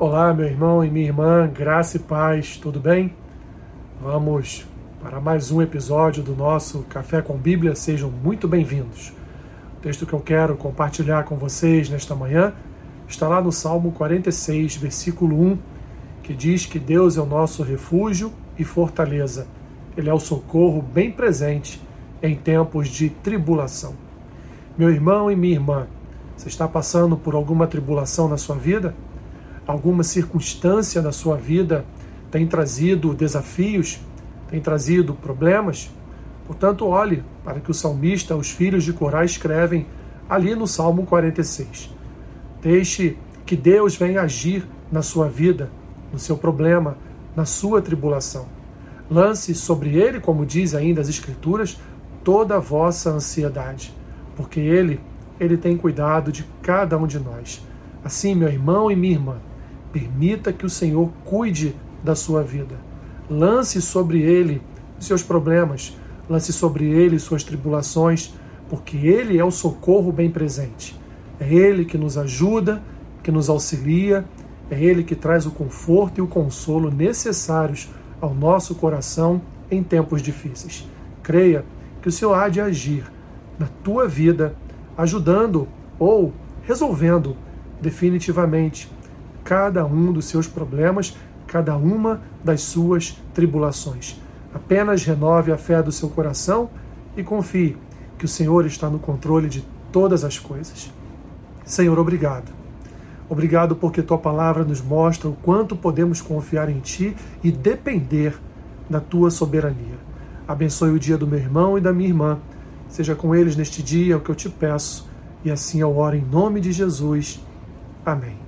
Olá, meu irmão e minha irmã, graça e paz, tudo bem? Vamos para mais um episódio do nosso Café com Bíblia, sejam muito bem-vindos. O texto que eu quero compartilhar com vocês nesta manhã está lá no Salmo 46, versículo 1, que diz que Deus é o nosso refúgio e fortaleza, Ele é o socorro bem presente em tempos de tribulação. Meu irmão e minha irmã, você está passando por alguma tribulação na sua vida? Alguma circunstância na sua vida tem trazido desafios, tem trazido problemas, portanto, olhe para que o salmista, os filhos de Corá, escrevem ali no Salmo 46. Deixe que Deus venha agir na sua vida, no seu problema, na sua tribulação. Lance sobre ele, como diz ainda as Escrituras, toda a vossa ansiedade, porque ele, ele tem cuidado de cada um de nós. Assim, meu irmão e minha irmã, Permita que o Senhor cuide da sua vida. Lance sobre ele seus problemas, lance sobre ele suas tribulações, porque ele é o socorro bem presente. É ele que nos ajuda, que nos auxilia, é ele que traz o conforto e o consolo necessários ao nosso coração em tempos difíceis. Creia que o Senhor há de agir na tua vida, ajudando ou resolvendo definitivamente cada um dos seus problemas, cada uma das suas tribulações. Apenas renove a fé do seu coração e confie que o Senhor está no controle de todas as coisas. Senhor, obrigado. Obrigado porque tua palavra nos mostra o quanto podemos confiar em ti e depender da tua soberania. Abençoe o dia do meu irmão e da minha irmã. Seja com eles neste dia, é o que eu te peço. E assim eu oro em nome de Jesus. Amém.